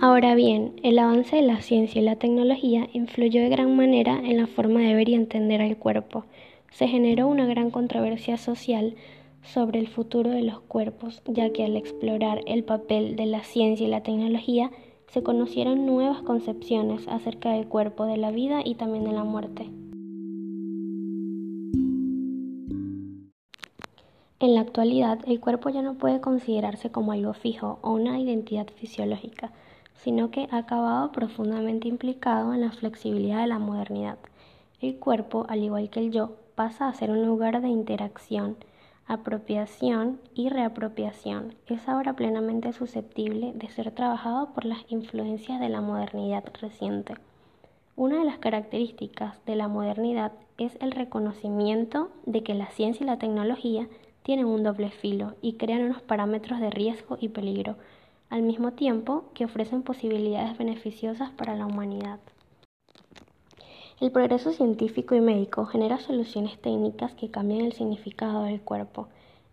Ahora bien, el avance de la ciencia y la tecnología influyó de gran manera en la forma de ver y entender al cuerpo. Se generó una gran controversia social sobre el futuro de los cuerpos, ya que al explorar el papel de la ciencia y la tecnología, se conocieron nuevas concepciones acerca del cuerpo, de la vida y también de la muerte. En la actualidad, el cuerpo ya no puede considerarse como algo fijo o una identidad fisiológica, sino que ha acabado profundamente implicado en la flexibilidad de la modernidad. El cuerpo, al igual que el yo, pasa a ser un lugar de interacción, apropiación y reapropiación, es ahora plenamente susceptible de ser trabajado por las influencias de la modernidad reciente. Una de las características de la modernidad es el reconocimiento de que la ciencia y la tecnología tienen un doble filo y crean unos parámetros de riesgo y peligro, al mismo tiempo que ofrecen posibilidades beneficiosas para la humanidad. El progreso científico y médico genera soluciones técnicas que cambian el significado del cuerpo.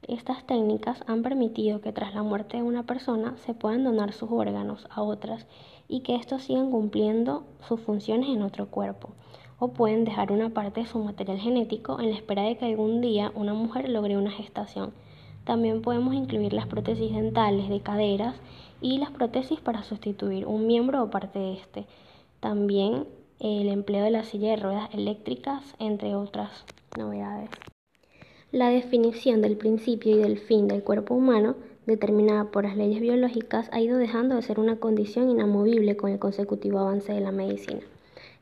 Estas técnicas han permitido que tras la muerte de una persona se puedan donar sus órganos a otras y que estos sigan cumpliendo sus funciones en otro cuerpo, o pueden dejar una parte de su material genético en la espera de que algún día una mujer logre una gestación. También podemos incluir las prótesis dentales de caderas y las prótesis para sustituir un miembro o parte de este. También el empleo de la silla de ruedas eléctricas, entre otras novedades. La definición del principio y del fin del cuerpo humano, determinada por las leyes biológicas, ha ido dejando de ser una condición inamovible con el consecutivo avance de la medicina.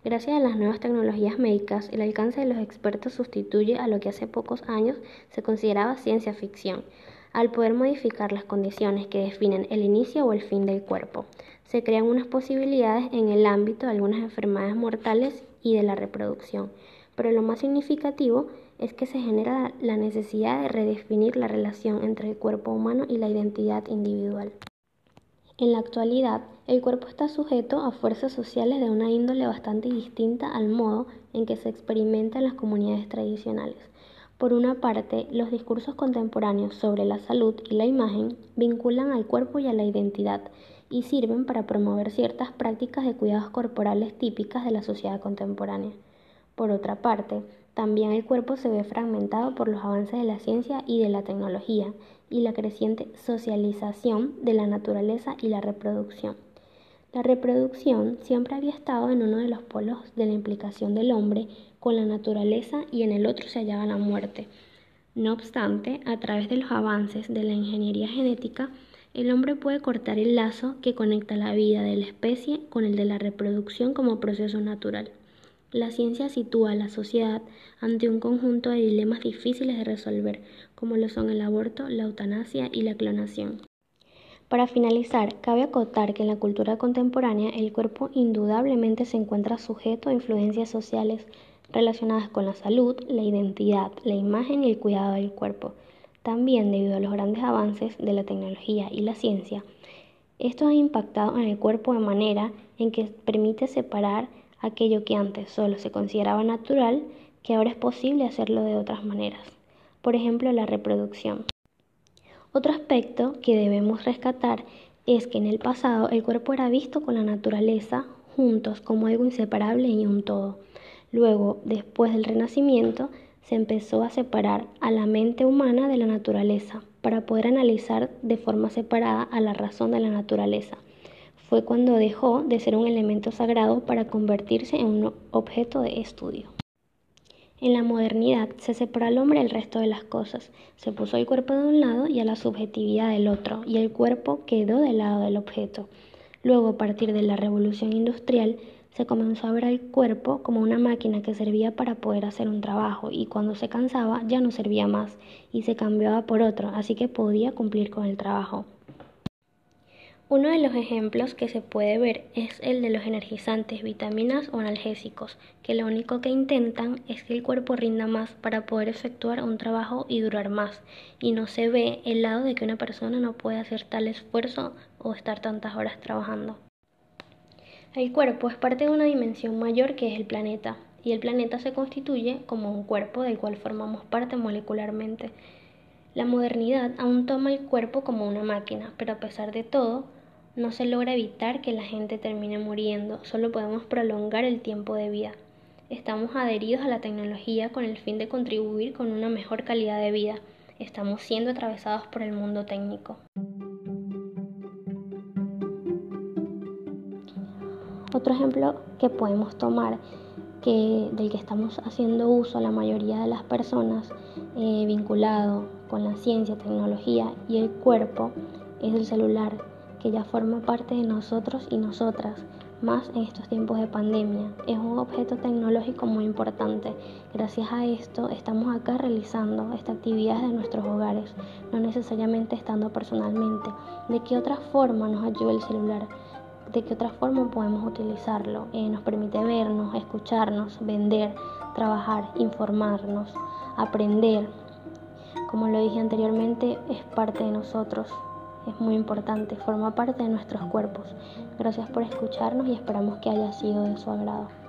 Gracias a las nuevas tecnologías médicas, el alcance de los expertos sustituye a lo que hace pocos años se consideraba ciencia ficción, al poder modificar las condiciones que definen el inicio o el fin del cuerpo se crean unas posibilidades en el ámbito de algunas enfermedades mortales y de la reproducción. Pero lo más significativo es que se genera la necesidad de redefinir la relación entre el cuerpo humano y la identidad individual. En la actualidad, el cuerpo está sujeto a fuerzas sociales de una índole bastante distinta al modo en que se experimenta en las comunidades tradicionales. Por una parte, los discursos contemporáneos sobre la salud y la imagen vinculan al cuerpo y a la identidad, y sirven para promover ciertas prácticas de cuidados corporales típicas de la sociedad contemporánea. Por otra parte, también el cuerpo se ve fragmentado por los avances de la ciencia y de la tecnología y la creciente socialización de la naturaleza y la reproducción. La reproducción siempre había estado en uno de los polos de la implicación del hombre con la naturaleza y en el otro se hallaba la muerte. No obstante, a través de los avances de la ingeniería genética, el hombre puede cortar el lazo que conecta la vida de la especie con el de la reproducción como proceso natural. La ciencia sitúa a la sociedad ante un conjunto de dilemas difíciles de resolver, como lo son el aborto, la eutanasia y la clonación. Para finalizar, cabe acotar que en la cultura contemporánea el cuerpo indudablemente se encuentra sujeto a influencias sociales relacionadas con la salud, la identidad, la imagen y el cuidado del cuerpo. También debido a los grandes avances de la tecnología y la ciencia, esto ha impactado en el cuerpo de manera en que permite separar aquello que antes solo se consideraba natural, que ahora es posible hacerlo de otras maneras. Por ejemplo, la reproducción. Otro aspecto que debemos rescatar es que en el pasado el cuerpo era visto con la naturaleza juntos como algo inseparable y un todo. Luego, después del Renacimiento, se empezó a separar a la mente humana de la naturaleza para poder analizar de forma separada a la razón de la naturaleza. Fue cuando dejó de ser un elemento sagrado para convertirse en un objeto de estudio. En la modernidad se separó al hombre del resto de las cosas, se puso el cuerpo de un lado y a la subjetividad del otro, y el cuerpo quedó del lado del objeto. Luego, a partir de la revolución industrial, se comenzó a ver al cuerpo como una máquina que servía para poder hacer un trabajo y cuando se cansaba ya no servía más y se cambiaba por otro, así que podía cumplir con el trabajo. Uno de los ejemplos que se puede ver es el de los energizantes, vitaminas o analgésicos, que lo único que intentan es que el cuerpo rinda más para poder efectuar un trabajo y durar más, y no se ve el lado de que una persona no puede hacer tal esfuerzo o estar tantas horas trabajando. El cuerpo es parte de una dimensión mayor que es el planeta, y el planeta se constituye como un cuerpo del cual formamos parte molecularmente. La modernidad aún toma el cuerpo como una máquina, pero a pesar de todo, No se logra evitar que la gente termine muriendo, solo podemos prolongar el tiempo de vida. Estamos adheridos a la tecnología con el fin de contribuir con una mejor calidad de vida. Estamos siendo atravesados por el mundo técnico. Otro ejemplo que podemos tomar que, del que estamos haciendo uso la mayoría de las personas eh, vinculado con la ciencia, tecnología y el cuerpo es el celular, que ya forma parte de nosotros y nosotras, más en estos tiempos de pandemia. Es un objeto tecnológico muy importante. Gracias a esto estamos acá realizando esta actividad de nuestros hogares, no necesariamente estando personalmente. ¿De qué otra forma nos ayuda el celular? ¿De qué otra forma podemos utilizarlo? Eh, nos permite vernos, escucharnos, vender, trabajar, informarnos, aprender. Como lo dije anteriormente, es parte de nosotros, es muy importante, forma parte de nuestros cuerpos. Gracias por escucharnos y esperamos que haya sido de su agrado.